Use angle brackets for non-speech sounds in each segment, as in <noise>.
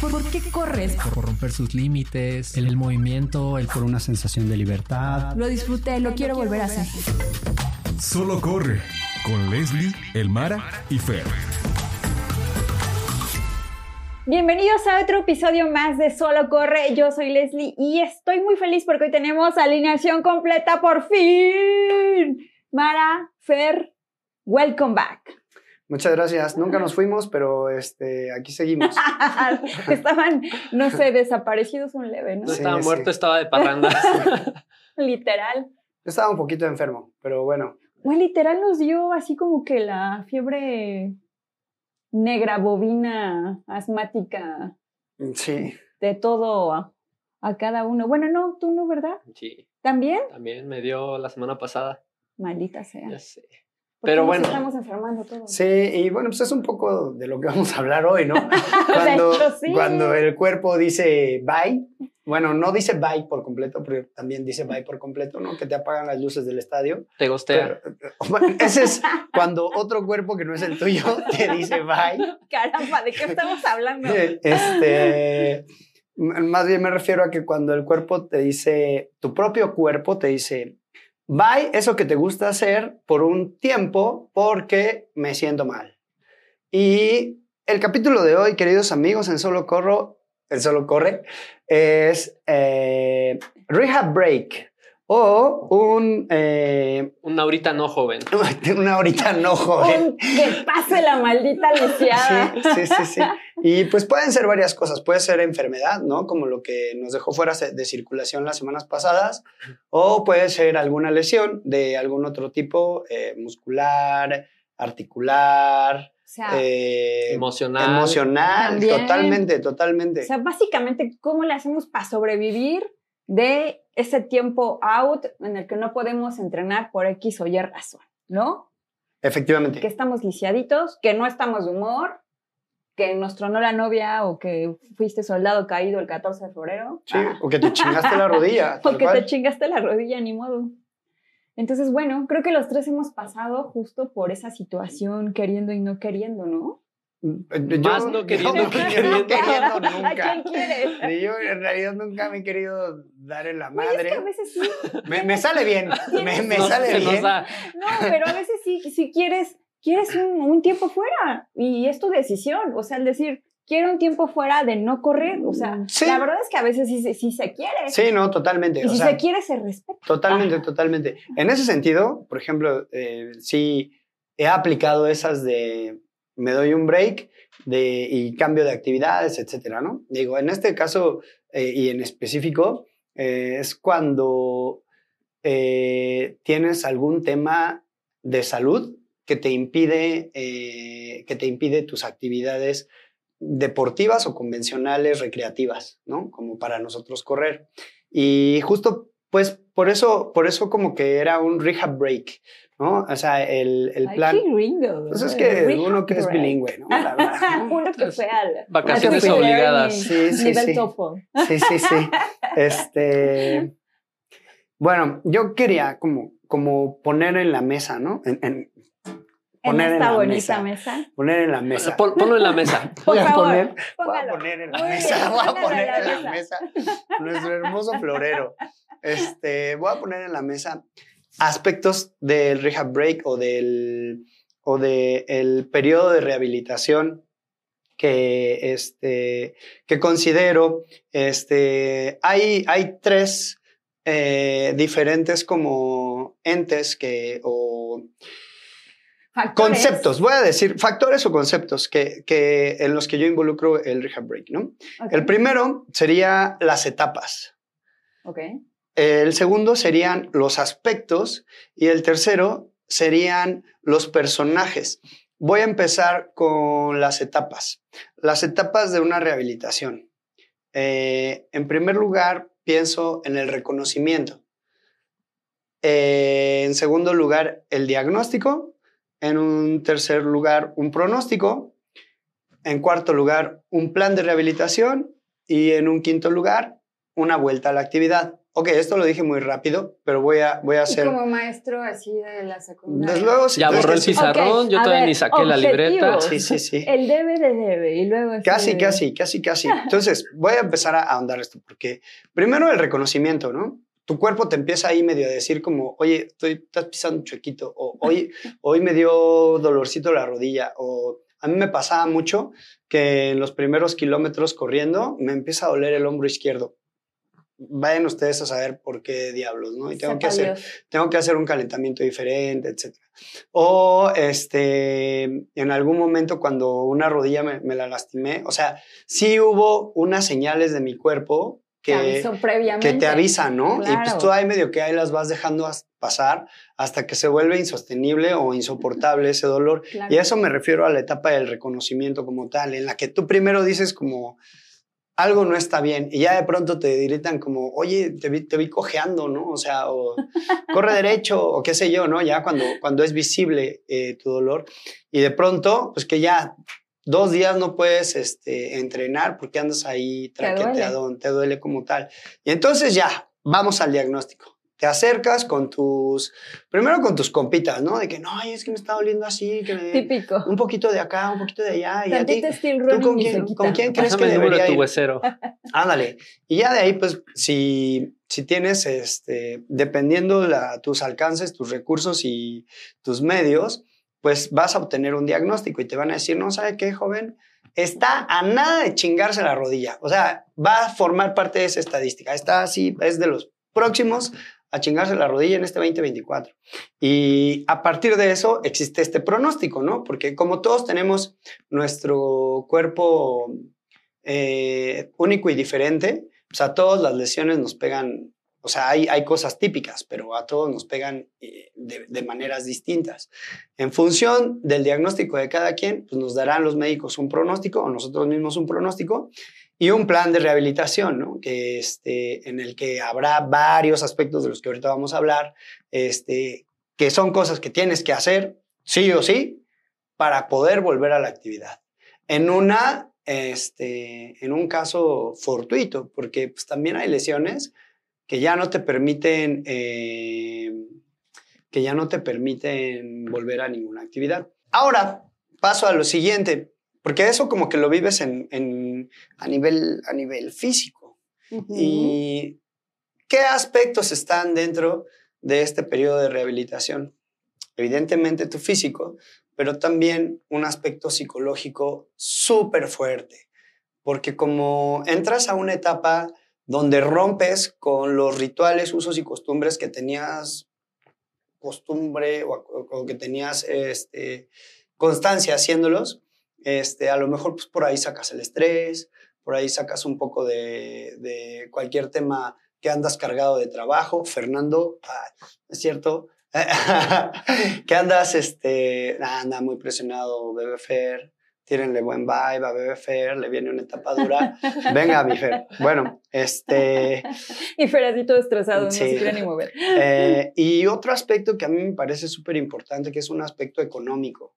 ¿Por, qué corres? Por romper sus límites, el, movimiento, el por una sensación de libertad. Lo disfruté, lo quiero volver a hacer. Solo corre con Leslie, Elmara y Fer. Bienvenidos a otro episodio más de Solo Corre. Yo soy Leslie y estoy muy feliz porque hoy tenemos alineación completa por fin. Mara, Fer, welcome back. Muchas gracias. Nunca nos fuimos, pero este, aquí seguimos. <laughs> Estaban, no sé, desaparecidos un leve, ¿no? No estaba muerto, estaba de parranda. <laughs> literal. Estaba un poquito enfermo, pero bueno. Bueno, literal nos dio así como que la fiebre negra, bovina, asmática. Sí. De todo a, a cada uno. Bueno, no, tú no, ¿verdad? Sí. ¿También? También me dio la semana pasada. Maldita sea. Ya sé. Pero bueno. estamos enfermando todos. Sí, y bueno, pues es un poco de lo que <laughs> vamos a hablar hoy, ¿no? <laughs> Cuando, cuando el cuerpo dice bye, bueno, no dice bye por completo, pero también dice bye por completo, ¿no? Que te apagan las luces del estadio. Te gostea. <laughs> ese es cuando otro cuerpo que no es el tuyo te dice bye. Caramba, ¿de qué estamos hablando? Este, más bien me refiero a que cuando el cuerpo te dice, tu propio cuerpo te dice, Bye eso que te gusta hacer por un tiempo porque me siento mal. Y el capítulo de hoy, queridos amigos, en Solo Corro, el Solo Corre, es eh, Rehab Break o un... Eh, una ahorita no joven. <laughs> Una ahorita no joven. que pase la maldita lisiada. Sí, sí, sí, sí. Y pues pueden ser varias cosas. Puede ser enfermedad, ¿no? Como lo que nos dejó fuera de circulación las semanas pasadas. O puede ser alguna lesión de algún otro tipo, eh, muscular, articular. Eh, emocional. Emocional, totalmente, totalmente. O sea, básicamente, ¿cómo le hacemos para sobrevivir de ese tiempo out en el que no podemos entrenar por X o Y razón, ¿no? Efectivamente. Que estamos lisiaditos, que no estamos de humor, que nos tronó la novia o que fuiste soldado caído el 14 de febrero. Sí, ah. o que te <laughs> chingaste la rodilla. o que te chingaste la rodilla, ni modo. Entonces, bueno, creo que los tres hemos pasado justo por esa situación, queriendo y no queriendo, ¿no? Yo, Más no <laughs> queriendo que queriendo. nunca. ¿A quién quieres? Yo en realidad nunca me he querido dar en la madre. es que a veces sí. Me, sale bien. <laughs> Me, me sale bien. No, pero a veces sí, si quieres, quieres un, un, tiempo fuera y es tu decisión. O sea, el decir, quiero un tiempo fuera de no correr. O sea, la verdad es que a veces sí, sí, se quiere. Sí, no, totalmente. Y si se quiere, se respeta. Totalmente, totalmente. En ese sentido, por ejemplo, eh, sí he aplicado esas de me doy un break de, y cambio de actividades, etcétera, ¿no? Digo, en este caso eh, y en específico, eh, es cuando eh, tienes algún tema de salud que te impide, que te impide tus actividades deportivas o convencionales, recreativas, ¿no? Como para nosotros correr. Y justo, pues, por eso, por eso como que era un rehab break, ¿no? O sea, el, el plan... Ay, gringo. Pues es que uno que es bilingüe, ¿no? La verdad, <laughs> uno que fue al... Vacaciones obligadas. Sí, sí, nivel sí. Sí, sí, sí. <laughs> Este... Bueno, yo quería como, como poner en la mesa, ¿no? En, en, poner en esta bonita mesa. Poner en la mesa. ponlo en la mesa. <laughs> voy, a poner, voy a poner en la mesa. Voy a poner en la mesa nuestro hermoso florero. Este, voy a poner en la mesa aspectos del rehab break o del, o de el periodo de rehabilitación que, este, que considero, este, hay, hay tres eh, diferentes como entes que, o conceptos, voy a decir, factores o conceptos que, que, en los que yo involucro el rehab break, ¿no? El primero sería las etapas. Okay. El segundo serían los aspectos y el tercero serían los personajes. Voy a empezar con las etapas. Las etapas de una rehabilitación. Eh, en primer lugar, pienso en el reconocimiento. Eh, en segundo lugar, el diagnóstico. En un tercer lugar, un pronóstico. En cuarto lugar, un plan de rehabilitación. Y en un quinto lugar, una vuelta a la actividad ok, esto lo dije muy rápido, pero voy a, voy a Y hacer... como maestro así de la secundaria. Desde luego, sí, Ya borró el pizarrón, yo todavía ver, ni saqué la libreta. Sí, sí, sí. El debe de debe y luego... Casi, casi, casi, casi. Entonces, voy a empezar a ahondar esto, porque primero el reconocimiento, ¿no? Tu cuerpo te empieza ahí medio a decir como, oye, estoy, estás pisando chuequito, o hoy, hoy me dio dolorcito la rodilla, o a mí me pasaba mucho que en los primeros kilómetros corriendo me empieza a doler el hombro izquierdo. Vayan ustedes a saber por qué diablos, ¿no? Y tengo que hacer, tengo que hacer un calentamiento diferente, etc. O este, en algún momento cuando una rodilla me, me la lastimé, o sea, sí hubo unas señales de mi cuerpo Te que, previamente. que te avisan, ¿no? Y pues tú ahí medio que ahí las vas dejando as- pasar hasta que se vuelve insostenible o insoportable ese dolor. Claro. Y a eso me refiero a la etapa del reconocimiento como tal, en la que tú primero dices como algo no está bien y ya de pronto te gritan como, oye, te vi, te vi cojeando, ¿no? O sea, o <laughs> corre derecho o qué sé yo, ¿no? Ya cuando, cuando es visible eh, tu dolor y de pronto, pues que ya dos días no puedes este, entrenar porque andas ahí Te duele. te duele como tal. Y entonces ya, vamos al diagnóstico. Te acercas con tus, primero con tus compitas, ¿no? De que no, ay, es que me está doliendo así, que me- Típico. un poquito de acá, un poquito de allá. Y a ti, ¿tú con quién, quita. con quién crees Pásame que número de debería tu ir? huesero. <laughs> Ándale. Y ya de ahí, pues, si, si tienes, este, dependiendo la, tus alcances, tus recursos y tus medios, pues vas a obtener un diagnóstico y te van a decir, no, ¿sabe qué, joven? Está a nada de chingarse la rodilla. O sea, va a formar parte de esa estadística. Está así, es de los próximos a chingarse la rodilla en este 2024. Y a partir de eso existe este pronóstico, ¿no? Porque como todos tenemos nuestro cuerpo eh, único y diferente, pues a todos las lesiones nos pegan, o sea, hay, hay cosas típicas, pero a todos nos pegan eh, de, de maneras distintas. En función del diagnóstico de cada quien, pues nos darán los médicos un pronóstico o nosotros mismos un pronóstico y un plan de rehabilitación, ¿no? Que este, en el que habrá varios aspectos de los que ahorita vamos a hablar, este, que son cosas que tienes que hacer sí o sí para poder volver a la actividad. En una, este, en un caso fortuito, porque pues, también hay lesiones que ya no te permiten, eh, que ya no te permiten volver a ninguna actividad. Ahora paso a lo siguiente, porque eso como que lo vives en, en- a, nivel, a nivel físico. ¿Y qué aspectos están dentro de este periodo de rehabilitación? Evidentemente tu físico, pero también un aspecto psicológico súper fuerte, porque como entras a una etapa donde rompes con los rituales, usos y costumbres que tenías costumbre o, o que tenías este, constancia haciéndolos, este, a lo mejor pues, por ahí sacas el estrés, por ahí sacas un poco de, de cualquier tema que andas cargado de trabajo. Fernando, ah, es cierto, <laughs> que andas, este, anda muy presionado, bebé Fer, tírenle buen vibe a bebé Fer, le viene una etapa dura. <laughs> Venga, mi Fer. Bueno, este... <laughs> Y Fer así todo estresado, no se quiere ni mover. Eh, y otro aspecto que a mí me parece súper importante, que es un aspecto económico,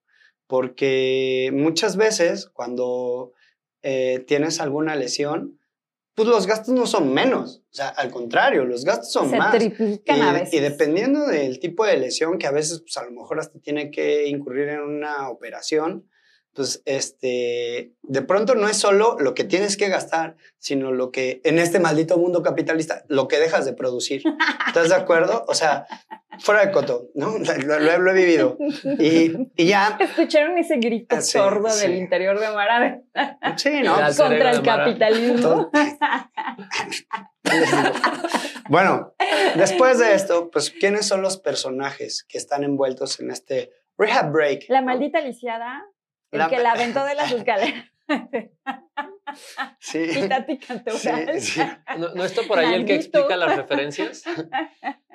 porque muchas veces cuando eh, tienes alguna lesión, pues los gastos no son menos, o sea, al contrario, los gastos son se más. triplican Y, a veces. y dependiendo del tipo de lesión, que a veces pues a lo mejor hasta tiene que incurrir en una operación, pues este, de pronto no es solo lo que tienes que gastar, sino lo que en este maldito mundo capitalista, lo que dejas de producir. ¿Estás de acuerdo? O sea, fuera de coto, ¿no? <laughs> Lo, lo he- lo he vivido. Y, y ya, Escucharon ese grito Ah, sí, sordo sí. del interior de Mara sí, ¿no? Contra el capitalismo. Bueno, después de esto, pues, ¿quiénes son los personajes que están envueltos en este rehab break? La maldita lisiada, el La- que la aventó de las escaleras. <laughs> Sí. ¿No, no está por ahí el que explica las referencias?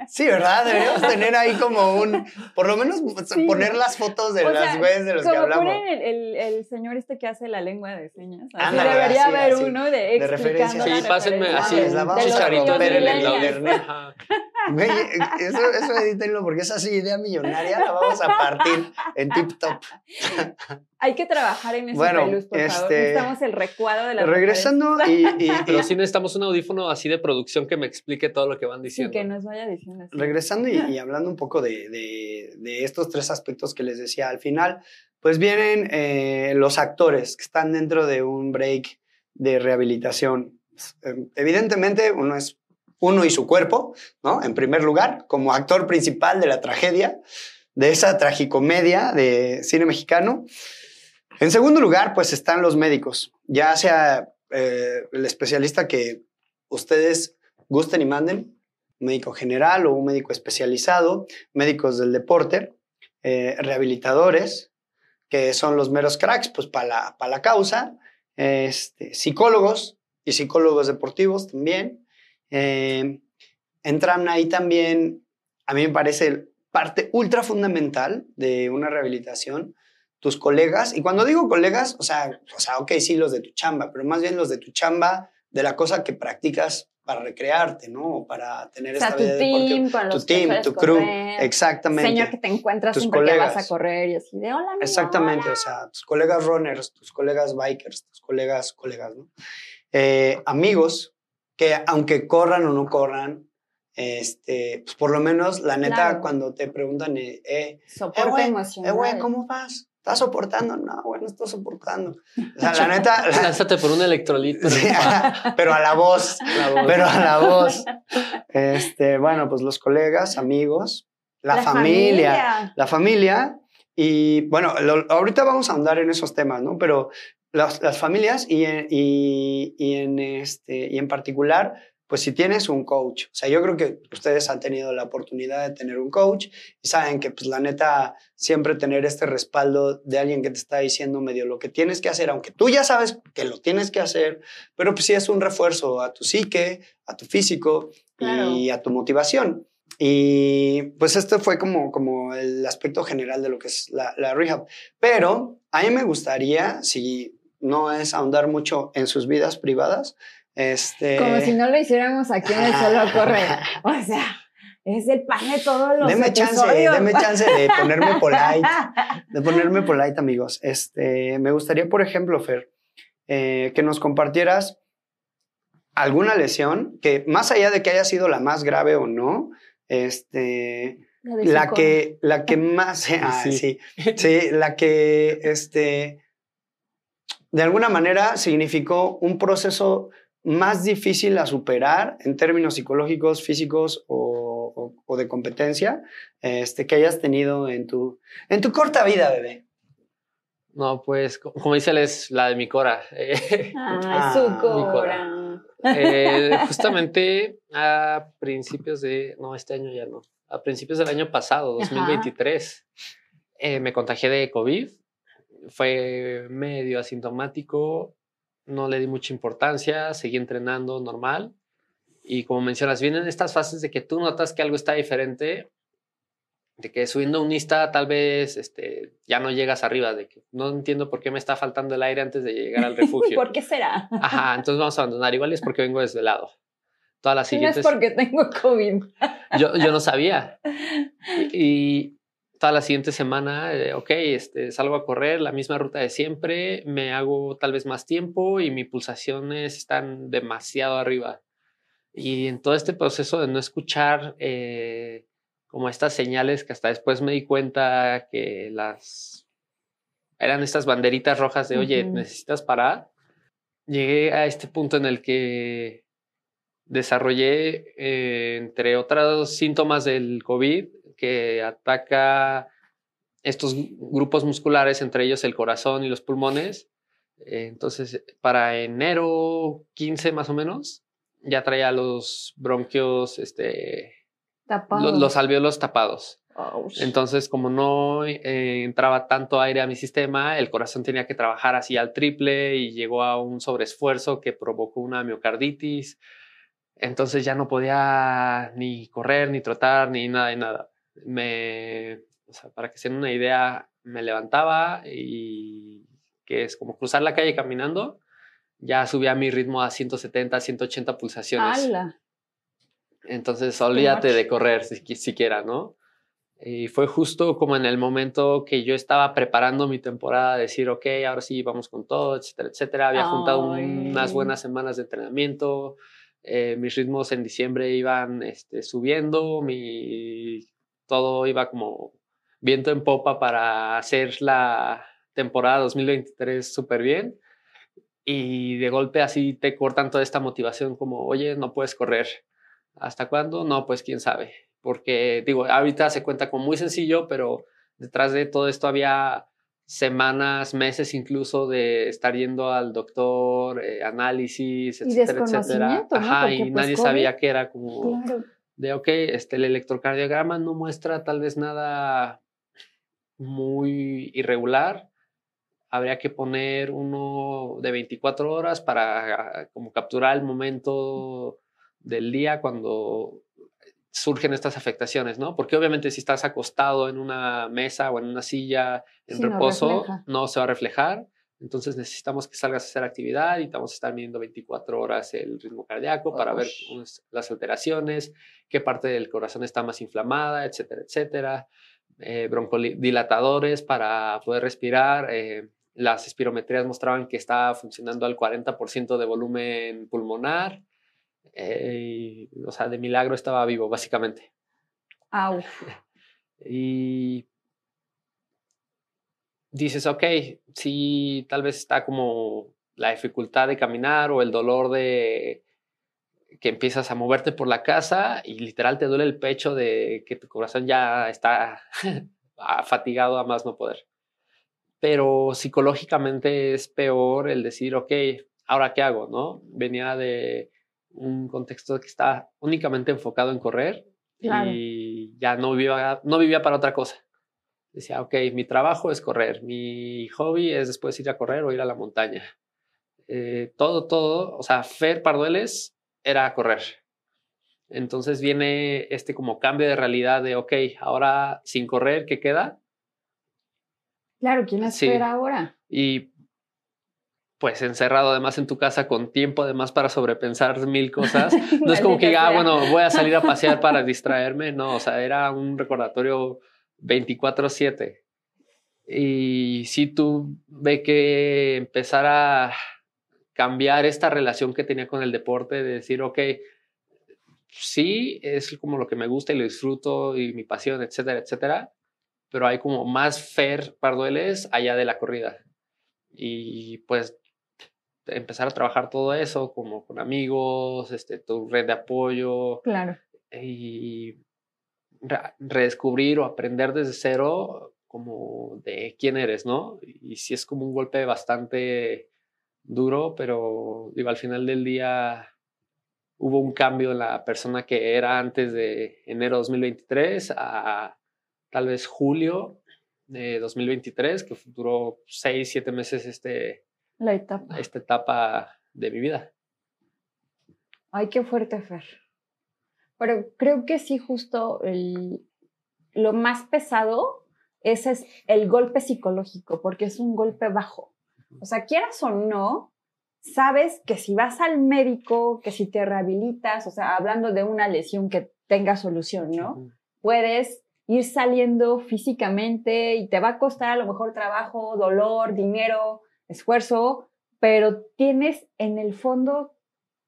Sí, ¿verdad? Deberíamos tener ahí como un, por lo menos Sí. poner las fotos de O las sea, güeyes de los que hablamos. ponen el, el, el señor este que hace la lengua de señas. Así Ándale, debería así, haber así. uno de, De referencias. Sí, pásenme así la vamos a romper en el internet. Güey, eso, eso edítenlo porque esa sí, idea millonaria la vamos a partir en tip top. Hay que trabajar en eso, Bueno, Pelus, por favor. este, Necesitamos el recuadro de la Regresando y, y- <laughs> Pero y- sí necesitamos un audífono así de producción que me explique todo lo que van Y diciendo. que nos vaya diciendo así. regresando y, y hablando un poco de, de- de estos tres aspectos que les decía al final, pues vienen eh, los actores que están dentro de un break de rehabilitación. Eh, Evidentemente, uno es uno y su cuerpo, ¿no? En primer lugar, como actor principal de la tragedia, de esa tragicomedia de cine mexicano. En segundo lugar, pues están los médicos, ya sea eh, el especialista que ustedes gusten y manden, médico general o un médico especializado, médicos del deporte, eh, rehabilitadores, que son los meros cracks, pues para la, la causa, este, psicólogos y psicólogos deportivos también. Eh, entran ahí también, a mí me parece parte ultra fundamental de una rehabilitación, tus colegas, y cuando digo colegas, o sea, o sea, ok, sí, los de tu chamba, pero más bien los de tu chamba, de la cosa que practicas para recrearte, ¿no? O para tener O sea, esta tu vida team, con Tu los team, tu crew, correr, exactamente. Señor que te encuentras Tus siempre que vas colegas. a correr y así de hola, amigo, Exactamente, hola". o sea, tus colegas runners, tus colegas bikers, tus colegas, colegas, ¿no? Eh, amigos que aunque corran o no corran, este, pues por lo menos, la neta, Claro. cuando te preguntan, eh, eh, Soporte eh, güey, emocional. eh, güey, ¿cómo vas? ¿Estás soportando? No, güey, no estoy soportando. O sea, la neta, la- Lánzate por un electrolito. Sí, pero a la voz, La voz. pero a la voz. Este, bueno, pues los colegas, amigos, la, familia, familia. la familia y bueno, lo- ahorita vamos a ahondar en esos temas, ¿no? Pero las, las familias y en, y, y en este, y en particular, pues si tienes un coach, o sea, yo creo que ustedes han tenido la oportunidad de tener un coach y saben que pues la neta, siempre tener este respaldo de alguien que te está diciendo medio lo que tienes que hacer, aunque tú ya sabes que lo tienes que hacer, pero pues sí es un refuerzo a tu psique, a tu físico y a tu motivación. Y pues esto fue como, como el aspecto general de lo que es la, la rehab. Pero a mí me gustaría, si no es ahondar mucho en sus vidas privadas, este... Como si no lo hiciéramos aquí en el Solo Corre. O sea, es el pan de todos los Deme chance, deme chance de ponerme polite, <laughs> de ponerme polite, amigos. Este, me gustaría, por ejemplo, Fer, eh, que nos compartieras alguna lesión que, más allá de que haya sido la más grave o no, este, La que, la que más, <laughs> <laughs> ah, Sí. sí, sí, la que, este, de alguna manera significó un proceso más difícil a superar en términos psicológicos, físicos o, o- o de competencia, este, que hayas tenido en tu, en tu corta vida, bebé. No, pues, co- como dice él, es la de mi Cora. Ah, <laughs> su mi cora. eh, justamente a principios de, no, este año ya no, a principios del año pasado, Ajá. 2023, eh, me contagié de COVID. Fue medio asintomático, no le di mucha importancia, seguí entrenando normal. Y como mencionas, vienen estas fases de que tú notas que algo está diferente, de que subiendo un Insta tal vez este, ya no llegas arriba, de que no entiendo por qué me está faltando el aire antes de llegar al <laughs> refugio. ¿Por qué será? Ajá, entonces vamos a abandonar. Igual es porque vengo desvelado. Todas las No es siguientes. porque tengo COVID. yo, yo no sabía. <laughs> Y, y toda la siguiente semana, eh, ok, este, salgo a correr la misma ruta de siempre, me hago tal vez más tiempo y mis pulsaciones están demasiado arriba. Y en todo este proceso de no escuchar eh, como estas señales que hasta después me di cuenta que las eran estas banderitas rojas de, oye, Ujú. necesitas parar. Llegué a este punto en el que desarrollé, eh, entre otros síntomas del COVID, que ataca estos grupos musculares, entre ellos el corazón y los pulmones. Eh, entonces, para enero 15 más o menos, ya traía los bronquios, este, Tapado. lo- los alvéolos tapados. Oh, Entonces, como no eh, entraba tanto aire a mi sistema, el corazón tenía que trabajar así al triple y llegó a un sobreesfuerzo que provocó una miocarditis. Entonces ya no podía ni correr, ni trotar, ni nada de nada. Me, o sea, para que se den una idea, me levantaba y que es como cruzar la calle caminando, ya subía mi ritmo a 170, 180 pulsaciones. ¡Hala! Entonces, olvídate de correr si, siquiera, ¿no? Y fue justo como en el momento que yo estaba preparando mi temporada, decir, ok, ahora sí, vamos con todo, etcétera, etcétera. Había juntado unas buenas semanas de entrenamiento, eh, mis ritmos en diciembre iban este, subiendo, mi, todo iba como viento en popa para hacer la temporada 2023 súper bien. Y de golpe así te cortan toda esta motivación como, oye, no puedes correr. ¿Hasta cuándo? No, pues quién sabe. Porque digo, ahorita se cuenta como muy sencillo, pero detrás de todo esto había semanas, meses incluso de estar yendo al doctor, eh, análisis, Y etcétera, etcétera. desconocimiento, ¿no? Ajá, y pues, nadie COVID. sabía que era como Claro. De, ok, este, el electrocardiograma no muestra tal vez nada muy irregular. Habría que poner uno de 24 horas para como capturar el momento del día cuando surgen estas afectaciones, ¿no? Porque obviamente si estás acostado en una mesa o en una silla en Sí, reposo, no se va a reflejar. Entonces necesitamos que salgas a hacer actividad y te vamos a estar midiendo 24 horas el ritmo cardíaco para ver las alteraciones, qué parte del corazón está más inflamada, etcétera, etcétera. Eh, broncodilatadores para poder respirar. eh, las espirometrías mostraban que estaba funcionando al 40% de volumen pulmonar. eh, y, o sea, de milagro estaba vivo, básicamente. Au. <laughs> Y dices, ok, sí, tal vez está como la dificultad de caminar o el dolor de que empiezas a moverte por la casa y literal te duele el pecho de que tu corazón ya está <laughs> fatigado a más no poder. Pero psicológicamente es peor el decir, ok, ahora qué hago, ¿no? Venía de un contexto que está únicamente enfocado en correr Claro. y ya no vivía, no vivía para otra cosa. Decía, ok, mi trabajo es correr, mi hobby es después ir a correr o ir a la montaña. Eh, todo, todo, o sea, Fer Pardueles era correr. Entonces viene este como cambio de realidad de, ok, ahora sin correr, ¿qué queda? Claro, ¿quién Sí. espera ahora? Y pues encerrado además en tu casa con tiempo además para sobrepensar mil cosas. <laughs> No es como que, Maldita ah, bueno, voy a salir a pasear para <laughs> distraerme. No, o sea, era un recordatorio 24/7. Y si tú ve que empezar a cambiar esta relación que tenía con el deporte, de decir, ok, sí, es como lo que me gusta y lo disfruto y mi pasión, etcétera, etcétera, pero hay como más Fer Pardueles allá de la corrida. Y pues empezar a trabajar todo eso como con amigos, este, tu red de apoyo Claro. y redescubrir o aprender desde cero como de quién eres, ¿no? Y sí es como un golpe bastante duro, pero digo, al final del día hubo un cambio en la persona que era antes de enero 2023 a tal vez julio de 2023, que duró seis, siete meses este, La etapa. esta etapa de mi vida. Ay, qué fuerte, Fer. Pero creo que sí, justo el- lo más pesado ese es el golpe psicológico, porque es un golpe bajo. O sea, quieras o no, sabes que si vas al médico, que si te rehabilitas, o sea, hablando de una lesión que tenga solución, ¿no? Puedes ir saliendo físicamente y te va a costar a lo mejor trabajo, dolor, dinero, esfuerzo, pero tienes en el fondo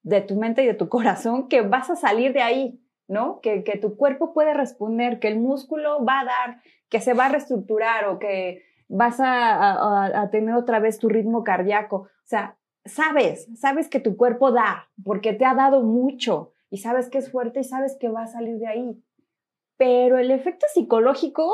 de tu mente y de tu corazón que vas a salir de ahí, ¿no? Que, que tu cuerpo puede responder, que el músculo va a dar, que se va a reestructurar o que vas a, a- tener otra vez tu ritmo cardíaco. O sea, sabes, sabes que tu cuerpo da, porque te ha dado mucho y sabes que es fuerte y sabes que va a salir de ahí. Pero el efecto psicológico,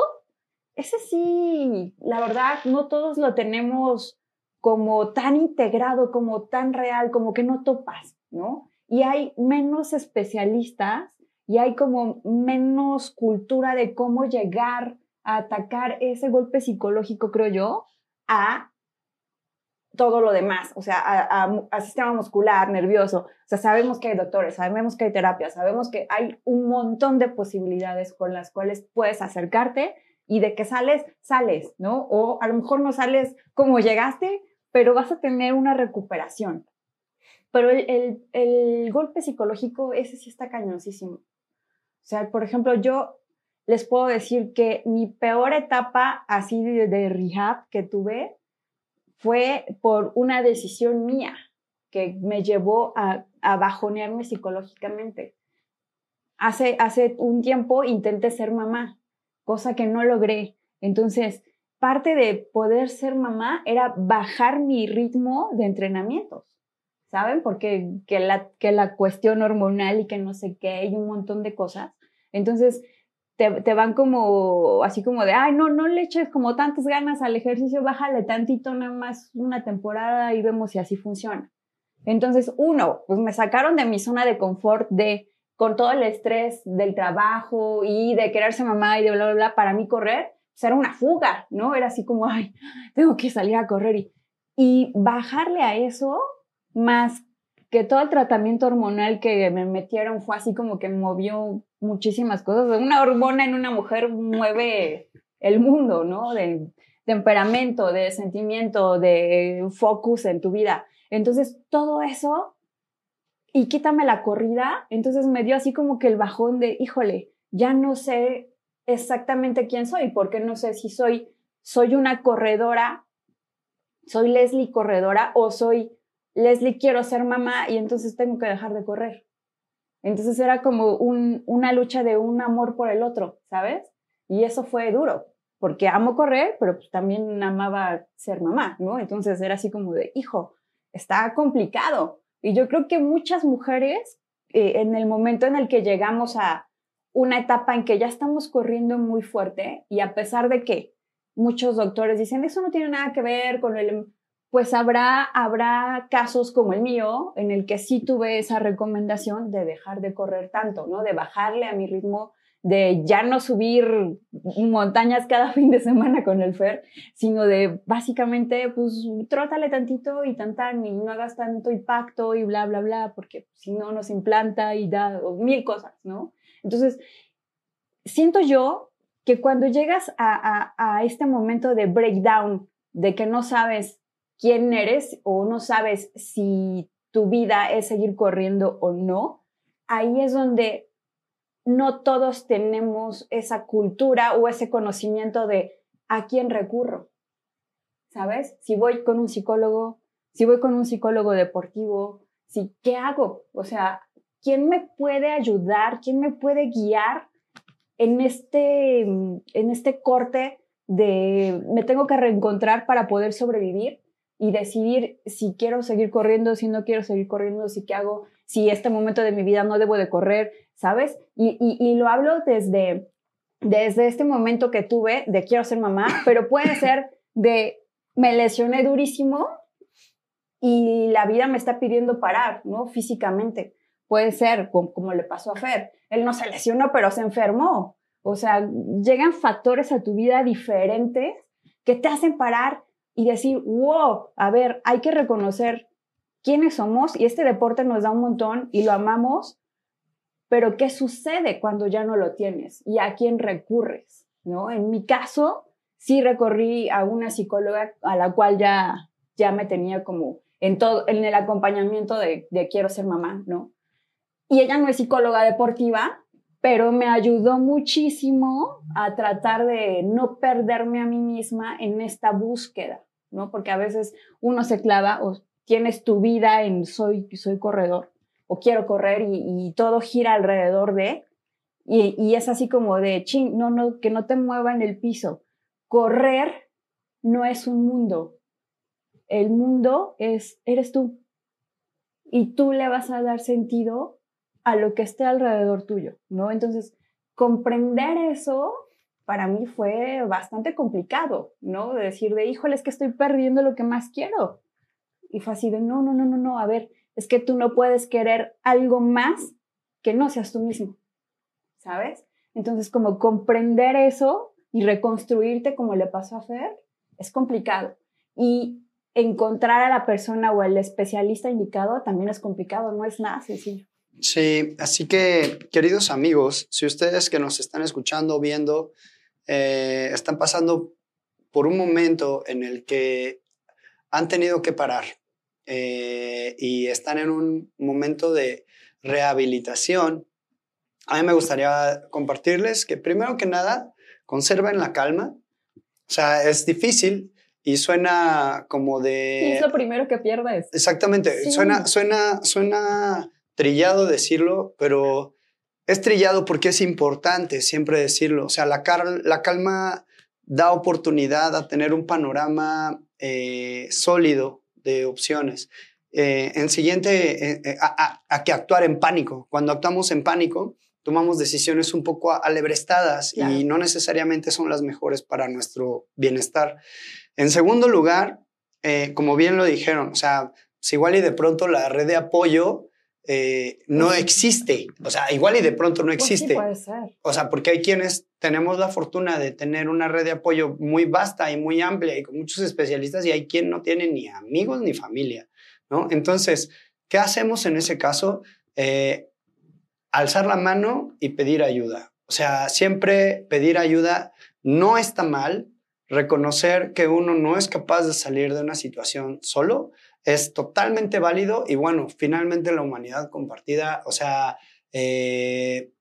ese sí, la verdad, no todos lo tenemos como tan integrado, como tan real, como que no topas, ¿no? Y hay menos especialistas y hay como menos cultura de cómo llegar a atacar ese golpe psicológico, creo yo, a todo lo demás, o sea, a, a- a sistema muscular, nervioso. O sea, sabemos que hay doctores, sabemos que hay terapia, sabemos que hay un montón de posibilidades con las cuales puedes acercarte y de que sales, sales, ¿no? O a lo mejor no sales como llegaste, pero vas a tener una recuperación. Pero el, el- el golpe psicológico, ese sí está cañoncísimo. O sea, por ejemplo, yo les puedo decir que mi peor etapa así de, de rehab que tuve fue por una decisión mía que me llevó a, a bajonearme psicológicamente. Hace, hace un tiempo intenté ser mamá, cosa que no logré. Entonces, parte de poder ser mamá era bajar mi ritmo de entrenamientos, ¿saben? Porque que la, que la cuestión hormonal y que no sé qué y un montón de cosas. Entonces, te, te, van como, así como de, ay, no, no le eches como tantas ganas al ejercicio, bájale tantito nada más una temporada y vemos si así funciona. Entonces, uno, pues me sacaron de mi zona de confort de, con todo el estrés del trabajo y de quererse mamá y de bla, bla, bla, para mí correr, pues era una fuga, ¿no? Era así como, ay, tengo que salir a correr y, y bajarle a eso, más que todo el tratamiento hormonal que me metieron fue así como que movió muchísimas cosas. Una hormona en una mujer mueve el mundo, ¿no? De temperamento, de sentimiento, de focus en tu vida. Entonces, todo eso, y quítame la corrida, entonces me dio así como que el bajón de, híjole, ya no sé exactamente quién soy, porque no sé si soy, soy una corredora, soy Leslie corredora o soy Leslie, quiero ser mamá y entonces tengo que dejar de correr. Entonces era como un, una lucha de un amor por el otro, ¿sabes? Y eso fue duro, porque amo correr, pero pues también amaba ser mamá, ¿no? Entonces era así como de, hijo, está complicado. Y yo creo que muchas mujeres, eh, en el momento en el que llegamos a una etapa en que ya estamos corriendo muy fuerte, y a pesar de que muchos doctores dicen, eso no tiene nada que ver con el pues habrá, habrá casos como el mío en el que sí tuve esa recomendación de dejar de correr tanto, ¿no? De bajarle a mi ritmo, de ya no subir montañas cada <laughs> fin de semana con el FER, sino de básicamente, pues, trótale tantito y tantan y no hagas tanto impacto y bla, bla, bla, porque si no nos implanta y da mil cosas, ¿no? Entonces, siento yo que cuando llegas a, a, a este momento de breakdown, de que no sabes quién eres o no sabes si tu vida es seguir corriendo o no, ahí es donde no todos tenemos esa cultura o ese conocimiento de a quién recurro. ¿Sabes? Si voy con un psicólogo, si voy con un psicólogo deportivo, si, ¿qué hago? O sea, ¿quién me puede ayudar? ¿Quién me puede guiar en este, en este corte de me tengo que reencontrar para poder sobrevivir? Y decidir si quiero seguir corriendo, si no quiero seguir corriendo, si qué hago, si este momento de mi vida no debo de correr, ¿sabes? Y, y, lo hablo desde, desde este momento que tuve de quiero ser mamá, <coughs> pero puede ser de me lesioné durísimo y la vida me está pidiendo parar, ¿no? Físicamente. Puede ser como, como le pasó a Fer. Él no se lesionó, pero se enfermó. O sea, llegan factores a tu vida diferentes que te hacen parar y decir, wow, a ver, hay que reconocer quiénes somos y este deporte nos da un montón y lo amamos, pero ¿qué sucede cuando ya no lo tienes y a quién recurres? ¿no? En mi caso, sí recorrí a una psicóloga a la cual ya, ya me tenía como en, todo, en el acompañamiento de, de quiero ser mamá, ¿no? Y ella no es psicóloga deportiva, pero me ayudó muchísimo a tratar de no perderme a mí misma en esta búsqueda, ¿no? Porque a veces uno se clava o tienes tu vida en soy, soy corredor o quiero correr y, todo gira alrededor de, y, y, es así como de, ching, no, no, que no te mueva en el piso. Correr no es un mundo, el mundo es, eres tú. Y tú le vas a dar sentido a lo que esté alrededor tuyo, ¿no? Entonces, comprender eso para mí fue bastante complicado, ¿no? De decir de, híjole, es que estoy perdiendo lo que más quiero. Y fue así de, no, no, no, no, no, a ver, es que tú no puedes querer algo más que no seas tú mismo, ¿sabes? Entonces, como comprender eso y reconstruirte como le pasó a Fer, es complicado. Y encontrar a la persona o al especialista indicado también es complicado, no es nada sencillo. Sí, así que queridos amigos, si ustedes que nos están escuchando, viendo, eh, están pasando por un momento en el que han tenido que parar eh, y están en un momento de rehabilitación, a mí me gustaría compartirles que primero que nada, conserven la calma. O sea, es difícil y suena como de... Es lo primero que pierdes. Exactamente, Sí. suena, suena, suena trillado decirlo, pero es trillado porque es importante siempre decirlo. O sea, la, car- la calma da oportunidad a tener un panorama eh, sólido de opciones. Eh, en siguiente, eh, eh, a, a- a que actuar en pánico. Cuando actuamos en pánico, tomamos decisiones un poco alebrestadas Claro. y no necesariamente son las mejores para nuestro bienestar. En segundo lugar, como bien lo dijeron, o sea, si igual y de pronto la red de apoyo eh, no Pues existe, o sea, igual y de pronto no Pues sí, existe. puede ser. O sea, porque hay quienes tenemos la fortuna de tener una red de apoyo muy vasta y muy amplia y con muchos especialistas y hay quien no tiene ni amigos ni familia, ¿no? Entonces, ¿qué hacemos en ese caso? Eh, alzar la mano y pedir ayuda. O sea, siempre pedir ayuda no está mal. Reconocer que uno no es capaz de salir de una situación solo es totalmente válido y bueno, finalmente la humanidad compartida, o sea, eh,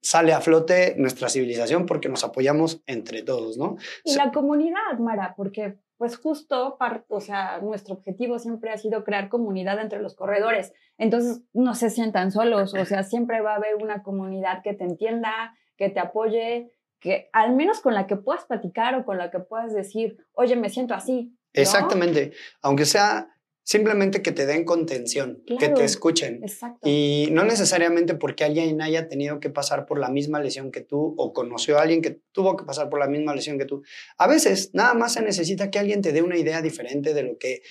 sale a flote nuestra civilización porque nos apoyamos entre todos, ¿no? Y la comunidad, Mara, porque pues justo, par- o sea, nuestro objetivo siempre ha sido crear comunidad entre los corredores. Entonces, no se sientan solos, o sea, siempre va a haber una comunidad que te entienda, que te apoye, que al menos con la que puedas platicar o con la que puedas decir, oye, me siento así. ¿no? Exactamente, aunque sea simplemente que te den contención, que te escuchen. Exacto. Y no necesariamente porque alguien haya tenido que pasar por la misma lesión que tú o conoció a alguien que tuvo que pasar por la misma lesión que tú. A veces nada más se necesita que alguien te dé una idea diferente de lo que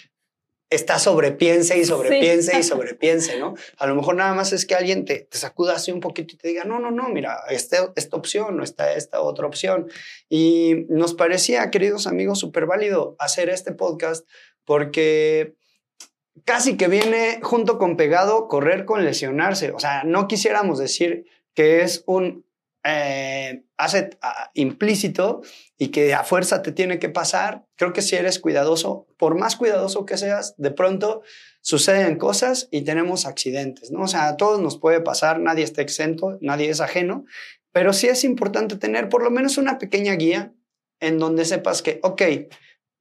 está sobrepiense y sobrepiense y <laughs> sobrepiense, ¿no? A lo mejor nada más es que alguien te, te sacuda así un poquito y te diga, no, no, no, mira, este, esta opción o esta, esta otra opción. Y nos parecía, queridos amigos, súper válido hacer este podcast porque casi que viene junto con pegado correr con lesionarse. O sea, no quisiéramos decir que es un eh, asset ah, implícito y que a fuerza te tiene que pasar. Creo que si eres cuidadoso, por más cuidadoso que seas, de pronto suceden cosas y tenemos accidentes, ¿no? O sea, a todos nos puede pasar, nadie está exento, nadie es ajeno, pero sí es importante tener por lo menos una pequeña guía en donde sepas que, ok,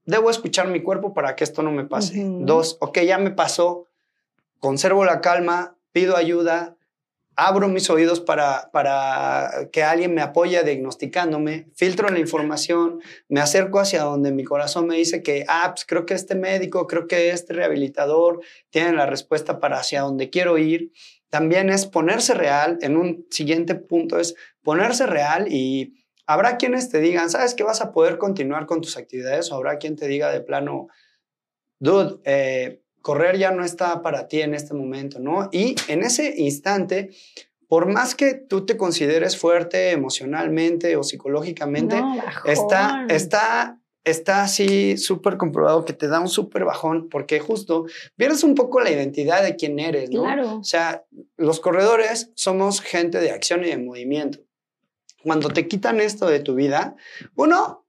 debo escuchar mi cuerpo para que esto no me pase. Ujú. Dos, ok, ya me pasó, conservo la calma, pido ayuda, abro mis oídos para, para que alguien me apoye diagnosticándome, filtro la información, me acerco hacia donde mi corazón me dice que, ah, pues creo que este médico, creo que este rehabilitador tiene la respuesta para hacia donde quiero ir. También es ponerse real, en un siguiente punto es ponerse real y habrá quienes te digan, ¿sabes que vas a poder continuar con tus actividades? O habrá quien te diga de plano, dude, eh, correr ya no está para ti en este momento, ¿no? Y en ese instante, por más que tú te consideres fuerte emocionalmente o psicológicamente, No, está, está, está así súper comprobado que te da un súper bajón porque justo pierdes un poco la identidad de quién eres, ¿no? Claro. O sea, los corredores somos gente de acción y de movimiento. Cuando te quitan esto de tu vida, uno,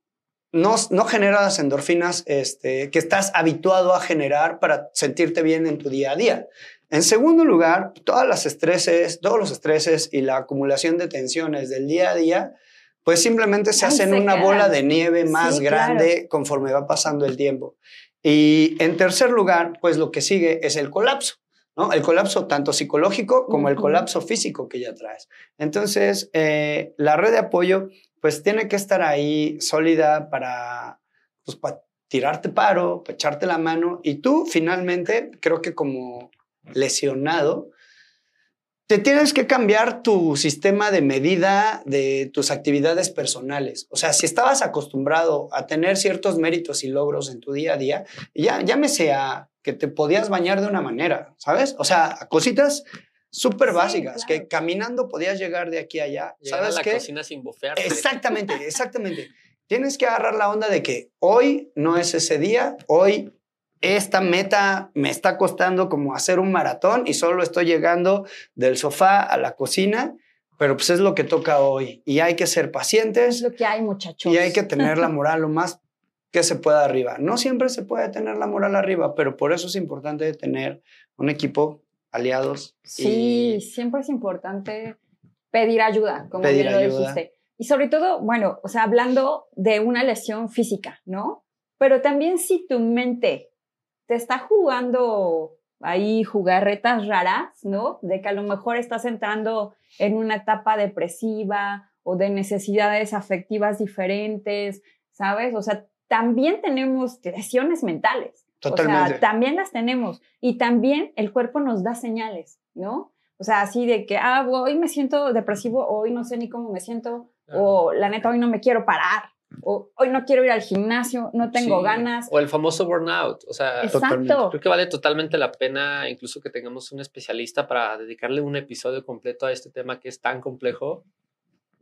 no, no genera las endorfinas este, que estás habituado a generar para sentirte bien en tu día a día. En segundo lugar, todas las estreses, todos los estreses y la acumulación de tensiones del día a día, pues simplemente se hacen se una quedan. bola de nieve más Sí, grande conforme va pasando el tiempo. Y en tercer lugar, pues lo que sigue es el colapso. ¿No? El colapso tanto psicológico como el colapso físico que ya traes. Entonces, eh, la red de apoyo, pues tiene que estar ahí sólida para, pues, para tirarte paro, para echarte la mano. Y tú, finalmente, creo que como lesionado, te tienes que cambiar tu sistema de medida de tus actividades personales. O sea, si estabas acostumbrado a tener ciertos méritos y logros en tu día a día, ya llámese a que te podías bañar de una manera, ¿sabes? O sea, cositas súper Sí, básicas, claro. que caminando podías llegar de aquí a allá. Llegar ¿Sabes a la qué? cocina sin bofearte. Exactamente, <laughs> exactamente. Tienes que agarrar la onda de que hoy no es ese día, hoy esta meta me está costando como hacer un maratón y solo estoy llegando del sofá a la cocina, pero pues es lo que toca hoy y hay que ser Es pacientes lo que hay, muchachos. y hay que tener la moral lo más que se pueda arriba. No siempre se puede tener la moral arriba, pero por eso es importante tener un equipo, aliados. Sí, y- siempre es importante pedir ayuda, como Pedir bien lo ayuda. dijiste. Y sobre todo, bueno, o sea, hablando de una lesión física, ¿no? Pero también si tu mente te está jugando ahí jugarretas raras, ¿no? De que a lo mejor estás entrando en una etapa depresiva o de necesidades afectivas diferentes, ¿sabes? O sea, también tenemos lesiones mentales. O Totalmente. sea, también las tenemos. Y también el cuerpo nos da señales, ¿no? O sea, así de que, ah, hoy me siento depresivo, hoy no sé ni cómo me siento, o la neta, hoy no me quiero parar, o hoy no quiero ir al gimnasio, no tengo Sí. ganas. O el famoso burnout. O sea, Exacto. creo que vale totalmente la pena incluso que tengamos un especialista para dedicarle un episodio completo a este tema que es tan complejo.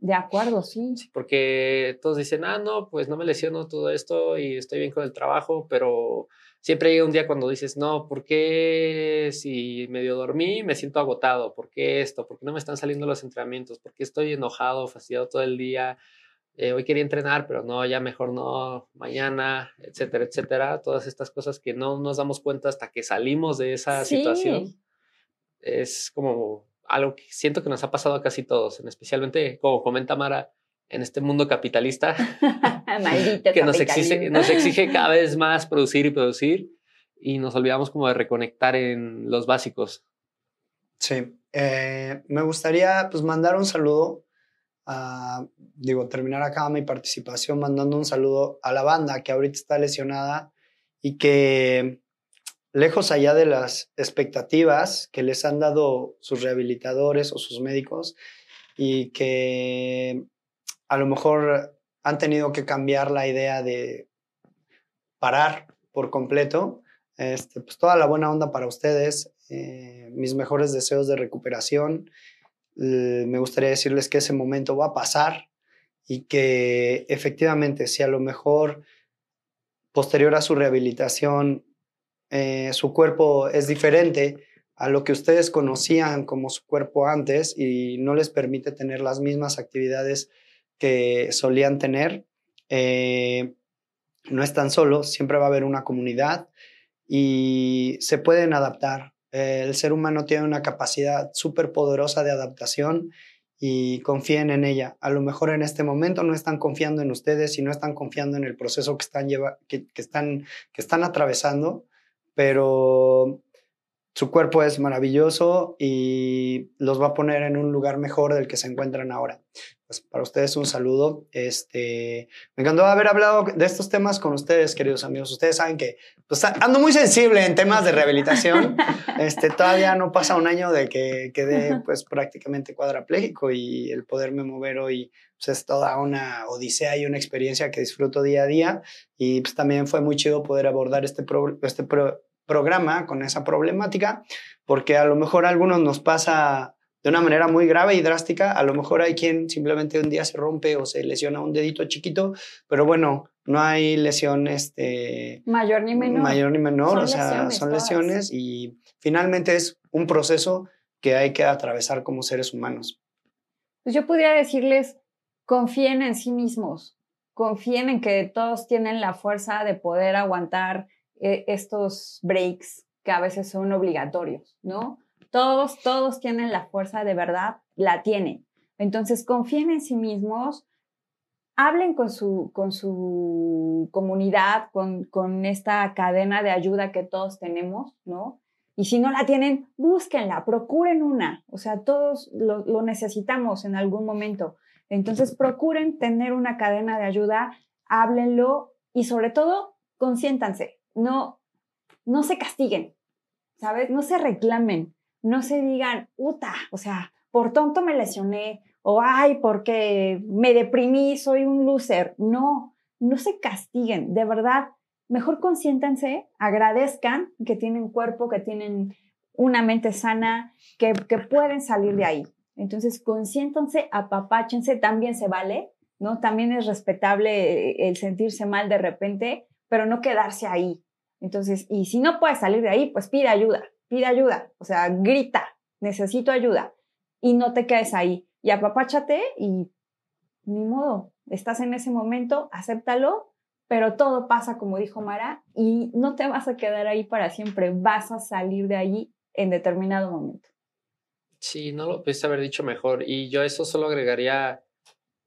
De acuerdo, sí. Sí, porque todos dicen, ah, no, pues no me lesiono todo esto y estoy bien con el trabajo, pero siempre llega un día cuando dices, no, ¿por qué si medio dormí me siento agotado? ¿Por qué esto? ¿Por qué no me están saliendo los entrenamientos? ¿Por qué estoy enojado, fastidiado todo el día? Eh, hoy quería entrenar, pero no, ya mejor no, mañana, etcétera, etcétera. Todas estas cosas que no nos damos cuenta hasta que salimos de esa Sí. situación. Es como algo que siento que nos ha pasado a casi todos, en especialmente, como comenta Mara, en este mundo capitalista <laughs> que nos exige, nos exige cada <laughs> vez más producir y producir y nos olvidamos como de reconectar en los básicos. Sí, eh, me gustaría pues mandar un saludo, a, digo, terminar acá mi participación mandando un saludo a la banda que ahorita está lesionada y que lejos allá de las expectativas que les han dado sus rehabilitadores o sus médicos y que a lo mejor han tenido que cambiar la idea de parar por completo. Este, pues toda la buena onda para ustedes, eh, mis mejores deseos de recuperación. Me gustaría decirles que ese momento va a pasar y que efectivamente si a lo mejor posterior a su rehabilitación eh, su cuerpo es diferente a lo que ustedes conocían como su cuerpo antes y no les permite tener las mismas actividades que solían tener, eh, no están solos, siempre va a haber una comunidad y se pueden adaptar. El ser humano tiene una capacidad súper poderosa de adaptación y confíen en ella. A lo mejor en este momento no están confiando en ustedes y no están confiando en el proceso que están, lleva que, que están, que están atravesando, pero su cuerpo es maravilloso y los va a poner en un lugar mejor del que se encuentran ahora. Pues para ustedes un saludo. Este, me encantó haber hablado de estos temas con ustedes, queridos amigos. Ustedes saben que pues, ando muy sensible en temas de rehabilitación. <laughs> Este, todavía no pasa un año de que quedé pues prácticamente cuadraplégico y el poderme mover hoy pues, es toda una odisea y una experiencia que disfruto día a día. Y pues también fue muy chido poder abordar este, pro, este pro, programa con esa problemática, porque a lo mejor a algunos nos pasa de una manera muy grave y drástica, a lo mejor hay quien simplemente un día se rompe o se lesiona un dedito chiquito, pero bueno, no hay lesión este, mayor ni menor. Mayor ni menor, Son o sea, lesiones son todas. lesiones y finalmente es un proceso que hay que atravesar como seres humanos. Pues yo podría decirles, confíen en sí mismos, confíen en que todos tienen la fuerza de poder aguantar eh, estos breaks que a veces son obligatorios, ¿no? Todos, todos tienen la fuerza de verdad, la tienen. Entonces, confíen en sí mismos, hablen con su, con su comunidad, con, con esta cadena de ayuda que todos tenemos, ¿no? Y si no la tienen, búsquenla, procuren una. O sea, todos lo, lo, necesitamos en algún momento. Entonces, procuren tener una cadena de ayuda, háblenlo y sobre todo, consiéntanse. No, no se castiguen, ¿sabes? No se reclamen, no se digan, puta, o sea, por tonto me lesioné, o ay, porque me deprimí, soy un loser. No, no se castiguen, de verdad mejor consiéntanse, agradezcan que tienen cuerpo, que tienen una mente sana, que, que pueden salir de ahí. Entonces, consiéntanse, apapáchense, también se vale, ¿no? También es respetable el sentirse mal de repente, pero no quedarse ahí. Entonces, y si no puedes salir de ahí, pues pide ayuda, pide ayuda, o sea, grita, necesito ayuda, y no te quedes ahí. Y apapáchate y ni modo, estás en ese momento, acéptalo pero todo pasa como dijo Mara y no te vas a quedar ahí para siempre, vas a salir de allí en determinado momento. Sí, no lo pudiste haber dicho mejor. Y yo eso solo agregaría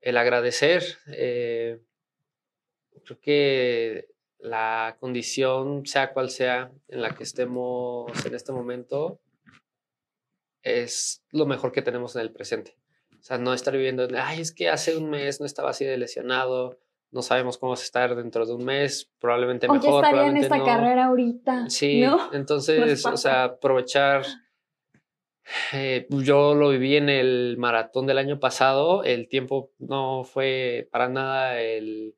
el agradecer. Eh, creo que la condición, sea cual sea, en la que estemos en este momento, es lo mejor que tenemos en el presente. O sea, no estar viviendo, ay, es que hace un mes no estaba así de lesionado, no sabemos cómo vas a estar dentro de un mes, probablemente mejor. Oye, estaría en probablemente esta no. carrera ahorita. Sí, ¿no? entonces, <laughs> o sea, aprovechar. eh, yo lo viví en el maratón del año pasado. El tiempo no fue para nada el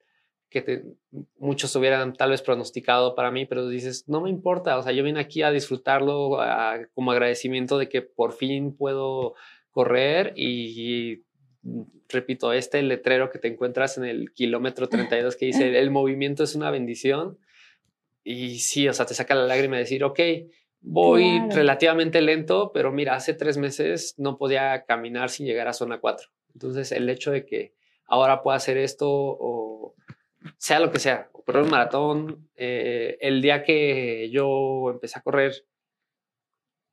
que te- muchos hubieran tal vez pronosticado para mí, pero dices, no me importa. O sea, yo vine aquí a disfrutarlo a- como agradecimiento de que por fin puedo correr y, y, repito, este letrero que te encuentras en el kilómetro 32 que dice el movimiento es una bendición. Y sí, o sea, te saca la lágrima de decir, ok, voy Claro. relativamente lento, pero mira, hace tres meses no podía caminar sin llegar a zona 4. Entonces, el hecho de que ahora pueda hacer esto o sea lo que sea, correr un maratón, eh, el día que yo empecé a correr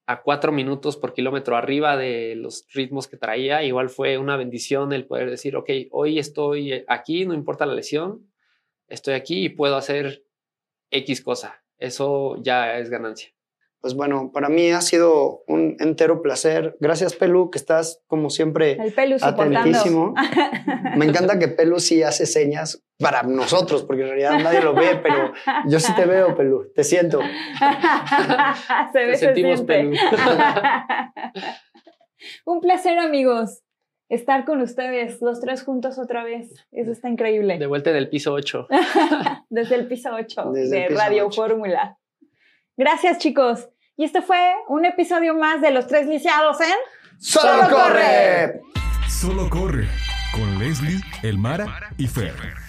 a cuatro minutos por kilómetro arriba de los ritmos que traía, igual fue una bendición el poder decir, ok, hoy estoy aquí, no importa la lesión, estoy aquí y puedo hacer X cosa. Eso ya es ganancia. Pues bueno, para mí ha sido un entero placer. Gracias, Pelu, que estás como siempre El pelu atentísimo. <laughs> Me encanta que Pelu sí hace señas para nosotros, porque en realidad nadie lo ve, pero yo sí te veo, Pelu, te siento. <laughs> se ve, Te se sentimos. Pelu. <laughs> Un placer, amigos, estar con ustedes, los tres juntos otra vez. Eso está increíble. De vuelta en el piso 8. Desde el piso 8 Desde el de piso Radio. Fórmula. Gracias, chicos. Y este fue un episodio más de Los Tres Lisiados en... ¡Solo corre! Solo corre con Leslie, Elmara y Fer.